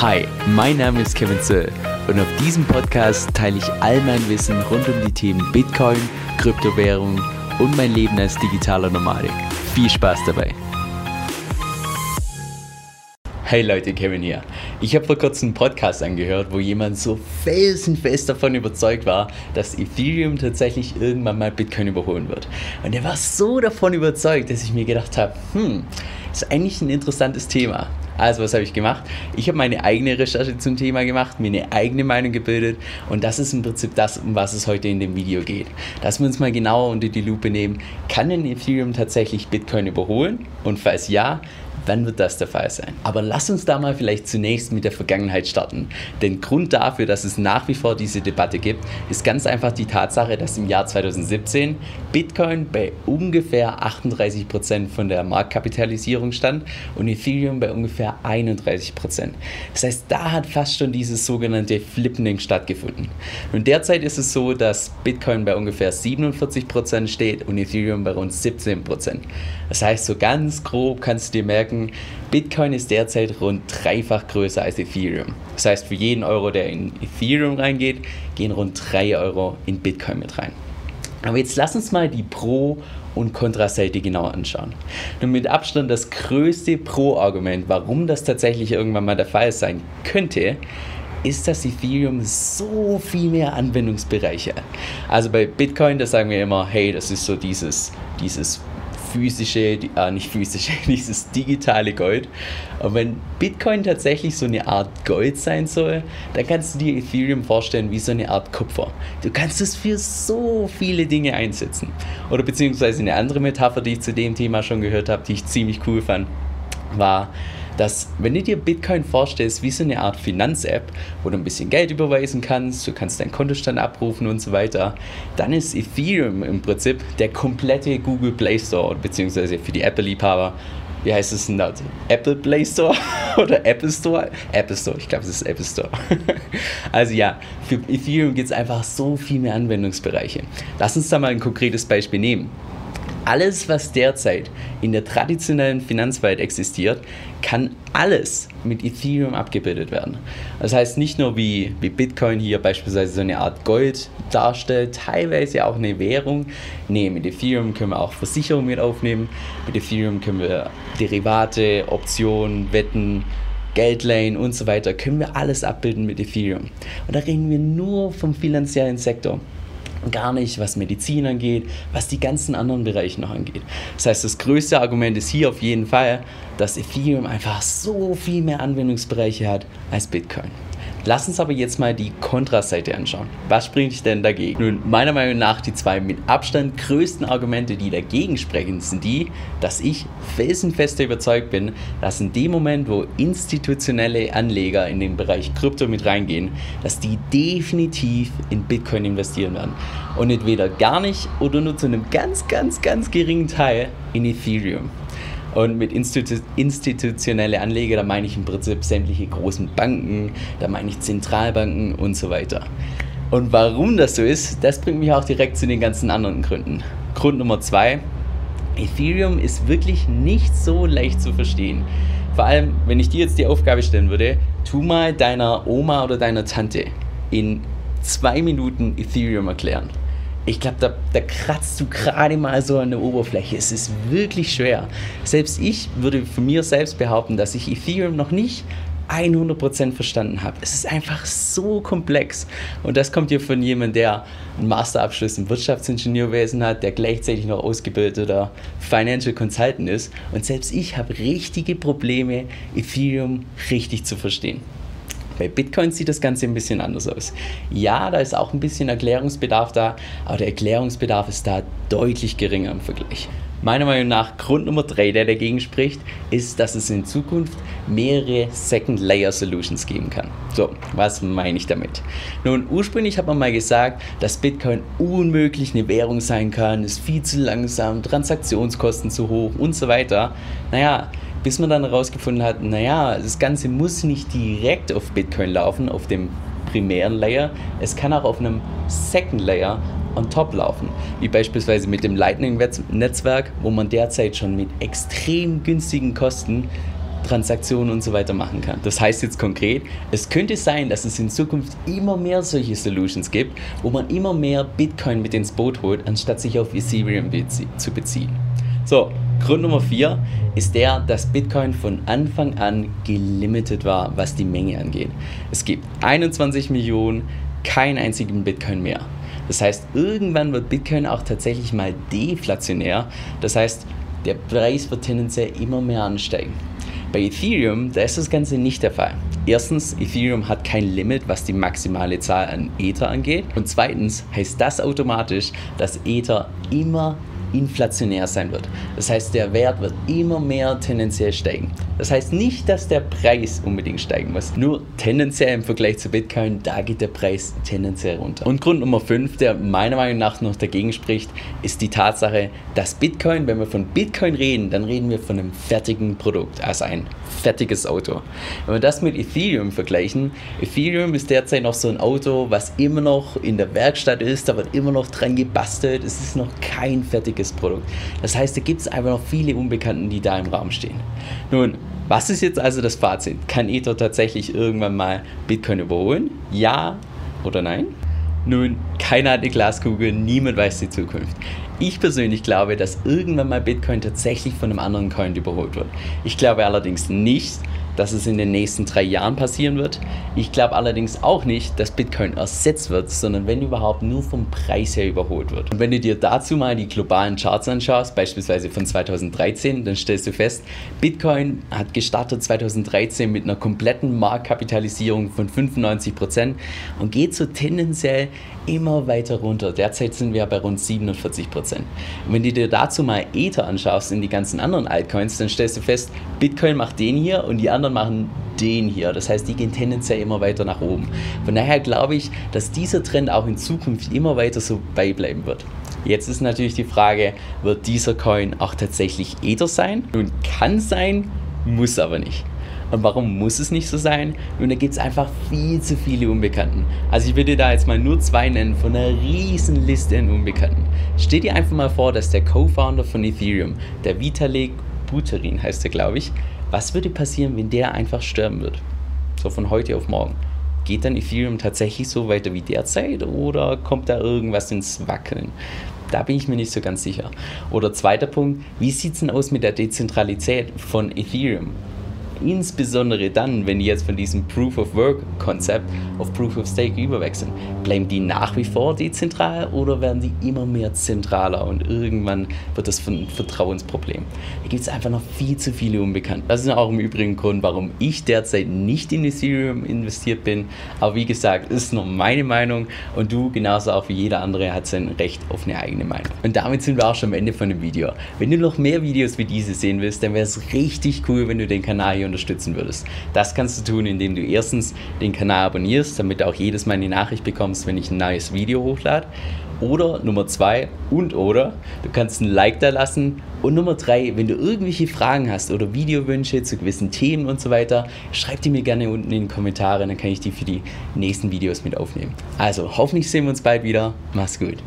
Hi, mein Name ist Kevin Zöll und auf diesem Podcast teile ich all mein Wissen rund um die Themen Bitcoin, Kryptowährung und mein Leben als digitaler Nomadik. Viel Spaß dabei! Hey Leute, Kevin hier. Ich habe vor kurzem einen Podcast angehört, wo jemand so felsenfest davon überzeugt war, dass Ethereum tatsächlich irgendwann mal Bitcoin überholen wird. Und er war so davon überzeugt, dass ich mir gedacht habe, hm, ist eigentlich ein interessantes Thema. Also was habe ich gemacht? Ich habe meine eigene Recherche zum Thema gemacht, mir eine eigene Meinung gebildet und das ist im Prinzip das, um was es heute in dem Video geht. Dass wir uns mal genauer unter die Lupe nehmen, kann denn Ethereum tatsächlich Bitcoin überholen? Und falls ja, dann wird das der Fall sein. Aber lass uns da mal vielleicht zunächst mit der Vergangenheit starten. Denn Grund dafür, dass es nach wie vor diese Debatte gibt, ist ganz einfach die Tatsache, dass im Jahr 2017 Bitcoin bei ungefähr 38% von der Marktkapitalisierung stand und Ethereum bei ungefähr 31%. Das heißt, da hat fast schon dieses sogenannte Flippening stattgefunden. Und derzeit ist es so, dass Bitcoin bei ungefähr 47% steht und Ethereum bei rund 17%. Das heißt, so ganz grob kannst du dir merken, merken, Bitcoin ist derzeit rund dreifach größer als Ethereum. Das heißt, für jeden Euro, der in Ethereum reingeht, gehen rund 3 Euro in Bitcoin mit rein. Aber jetzt lass uns mal die Pro- und Kontraseite genauer anschauen. Nun mit Abstand das größte Pro-Argument, warum das tatsächlich irgendwann mal der Fall sein könnte, ist, dass Ethereum so viel mehr Anwendungsbereiche hat. Also bei Bitcoin, da sagen wir immer, hey, das ist so dieses, dieses physische, äh, nicht physische, dieses digitale Gold. Und wenn Bitcoin tatsächlich so eine Art Gold sein soll, dann kannst du dir Ethereum vorstellen wie so eine Art Kupfer. Du kannst es für so viele Dinge einsetzen. Oder beziehungsweise eine andere Metapher, die ich zu dem Thema schon gehört habe, die ich ziemlich cool fand, war, dass wenn du dir Bitcoin vorstellst wie so eine Art Finanz-App, wo du ein bisschen Geld überweisen kannst, du kannst deinen Kontostand abrufen und so weiter, dann ist Ethereum im Prinzip der komplette Google Play Store, beziehungsweise für die Apple-Liebhaber wie heißt es denn da? Apple Play Store oder Apple Store? Apple Store, ich glaube, es ist Apple Store. also ja, für Ethereum gibt es einfach so viel mehr Anwendungsbereiche. Lass uns da mal ein konkretes Beispiel nehmen alles, was derzeit in der traditionellen Finanzwelt existiert, kann alles mit Ethereum abgebildet werden. Das heißt nicht nur wie, wie Bitcoin hier beispielsweise so eine Art Gold darstellt, teilweise auch eine Währung. Nee, mit Ethereum können wir auch Versicherungen mit aufnehmen. Mit Ethereum können wir Derivate, Optionen, Wetten, Geldleihen und so weiter, können wir alles abbilden mit Ethereum. Und da reden wir nur vom finanziellen Sektor gar nicht, was Medizin angeht, was die ganzen anderen Bereiche noch angeht. Das heißt, das größte Argument ist hier auf jeden Fall, dass Ethereum einfach so viel mehr Anwendungsbereiche hat als Bitcoin. Lass uns aber jetzt mal die Kontraseite anschauen. Was spricht denn dagegen? Nun, meiner Meinung nach die zwei mit Abstand größten Argumente, die dagegen sprechen, sind die, dass ich felsenfest überzeugt bin, dass in dem Moment, wo institutionelle Anleger in den Bereich Krypto mit reingehen, dass die definitiv in Bitcoin investieren werden. Und entweder gar nicht oder nur zu einem ganz, ganz, ganz geringen Teil in Ethereum. Und mit Institu institutionelle Anleger, da meine ich im Prinzip sämtliche großen Banken, da meine ich Zentralbanken und so weiter. Und warum das so ist, das bringt mich auch direkt zu den ganzen anderen Gründen. Grund Nummer zwei, Ethereum ist wirklich nicht so leicht zu verstehen. Vor allem, wenn ich dir jetzt die Aufgabe stellen würde, tu mal deiner Oma oder deiner Tante in zwei Minuten Ethereum erklären ich glaube, da, da kratzt du gerade mal so an der Oberfläche. Es ist wirklich schwer. Selbst ich würde von mir selbst behaupten, dass ich Ethereum noch nicht 100% verstanden habe. Es ist einfach so komplex. Und das kommt hier von jemandem, der einen Masterabschluss im Wirtschaftsingenieurwesen hat, der gleichzeitig noch ausgebildeter Financial Consultant ist. Und selbst ich habe richtige Probleme, Ethereum richtig zu verstehen. Bei Bitcoin sieht das Ganze ein bisschen anders aus. Ja, da ist auch ein bisschen Erklärungsbedarf da, aber der Erklärungsbedarf ist da deutlich geringer im Vergleich. Meiner Meinung nach Grund Nummer 3, der dagegen spricht, ist, dass es in Zukunft mehrere Second Layer Solutions geben kann. So, was meine ich damit? Nun, ursprünglich hat man mal gesagt, dass Bitcoin unmöglich eine Währung sein kann, ist viel zu langsam, Transaktionskosten zu hoch und so weiter. Naja, bis man dann herausgefunden hat, naja, das Ganze muss nicht direkt auf Bitcoin laufen, auf dem primären Layer, es kann auch auf einem Second Layer on top laufen, wie beispielsweise mit dem Lightning-Netzwerk, wo man derzeit schon mit extrem günstigen Kosten Transaktionen und so weiter machen kann. Das heißt jetzt konkret, es könnte sein, dass es in Zukunft immer mehr solche Solutions gibt, wo man immer mehr Bitcoin mit ins Boot holt, anstatt sich auf Ethereum zu beziehen. So, Grund Nummer 4 ist der, dass Bitcoin von Anfang an gelimitet war, was die Menge angeht. Es gibt 21 Millionen, keinen einzigen Bitcoin mehr. Das heißt, irgendwann wird Bitcoin auch tatsächlich mal deflationär. Das heißt, der Preis wird tendenziell immer mehr ansteigen. Bei Ethereum, da ist das Ganze nicht der Fall. Erstens, Ethereum hat kein Limit, was die maximale Zahl an Ether angeht. Und zweitens heißt das automatisch, dass Ether immer inflationär sein wird. Das heißt, der Wert wird immer mehr tendenziell steigen. Das heißt nicht, dass der Preis unbedingt steigen muss. Nur tendenziell im Vergleich zu Bitcoin, da geht der Preis tendenziell runter. Und Grund Nummer 5, der meiner Meinung nach noch dagegen spricht, ist die Tatsache, dass Bitcoin, wenn wir von Bitcoin reden, dann reden wir von einem fertigen Produkt, also ein fertiges Auto. Wenn wir das mit Ethereum vergleichen, Ethereum ist derzeit noch so ein Auto, was immer noch in der Werkstatt ist, da wird immer noch dran gebastelt, es ist noch kein fertiges Produkt. Das heißt, da gibt es einfach noch viele Unbekannten, die da im Raum stehen. Nun, was ist jetzt also das Fazit? Kann Ether tatsächlich irgendwann mal Bitcoin überholen? Ja oder nein? Nun, keiner hat eine Glaskugel, niemand weiß die Zukunft. Ich persönlich glaube, dass irgendwann mal Bitcoin tatsächlich von einem anderen Coin überholt wird. Ich glaube allerdings nicht, dass es in den nächsten drei Jahren passieren wird. Ich glaube allerdings auch nicht, dass Bitcoin ersetzt wird, sondern wenn überhaupt nur vom Preis her überholt wird. Und wenn du dir dazu mal die globalen Charts anschaust, beispielsweise von 2013, dann stellst du fest, Bitcoin hat gestartet 2013 mit einer kompletten Marktkapitalisierung von 95% und geht so tendenziell immer weiter runter. Derzeit sind wir bei rund 47%. Und wenn du dir dazu mal Ether anschaust in die ganzen anderen Altcoins, dann stellst du fest, Bitcoin macht den hier und die anderen anderen machen den hier. Das heißt, die gehen tendenziell immer weiter nach oben. Von daher glaube ich, dass dieser Trend auch in Zukunft immer weiter so beibleiben wird. Jetzt ist natürlich die Frage, wird dieser Coin auch tatsächlich Ether sein? Nun kann sein, muss aber nicht. Und warum muss es nicht so sein? Nun, da gibt es einfach viel zu viele Unbekannten. Also ich würde da jetzt mal nur zwei nennen von einer riesen Liste an Unbekannten. Stell dir einfach mal vor, dass der Co-Founder von Ethereum, der Vitalik Buterin heißt er, glaube ich, was würde passieren, wenn der einfach sterben wird? So von heute auf morgen. Geht dann Ethereum tatsächlich so weiter wie derzeit oder kommt da irgendwas ins Wackeln? Da bin ich mir nicht so ganz sicher. Oder zweiter Punkt, wie sieht es denn aus mit der Dezentralität von Ethereum? Insbesondere dann, wenn die jetzt von diesem Proof of Work Konzept auf Proof of Stake überwechseln, bleiben die nach wie vor dezentral oder werden die immer mehr zentraler und irgendwann wird das ein Vertrauensproblem. Hier gibt es einfach noch viel zu viele Unbekannte. Das ist auch im Übrigen Grund, warum ich derzeit nicht in Ethereum investiert bin. Aber wie gesagt, ist nur meine Meinung und du genauso auch wie jeder andere hat sein Recht auf eine eigene Meinung. Und damit sind wir auch schon am Ende von dem Video. Wenn du noch mehr Videos wie diese sehen willst, dann wäre es richtig cool, wenn du den Kanal hier unterstützen würdest. Das kannst du tun, indem du erstens den Kanal abonnierst, damit du auch jedes Mal eine Nachricht bekommst, wenn ich ein neues Video hochlade. Oder Nummer zwei und oder du kannst ein Like da lassen. Und Nummer drei, wenn du irgendwelche Fragen hast oder Videowünsche zu gewissen Themen und so weiter, schreib die mir gerne unten in die Kommentare, dann kann ich die für die nächsten Videos mit aufnehmen. Also hoffentlich sehen wir uns bald wieder. Mach's gut.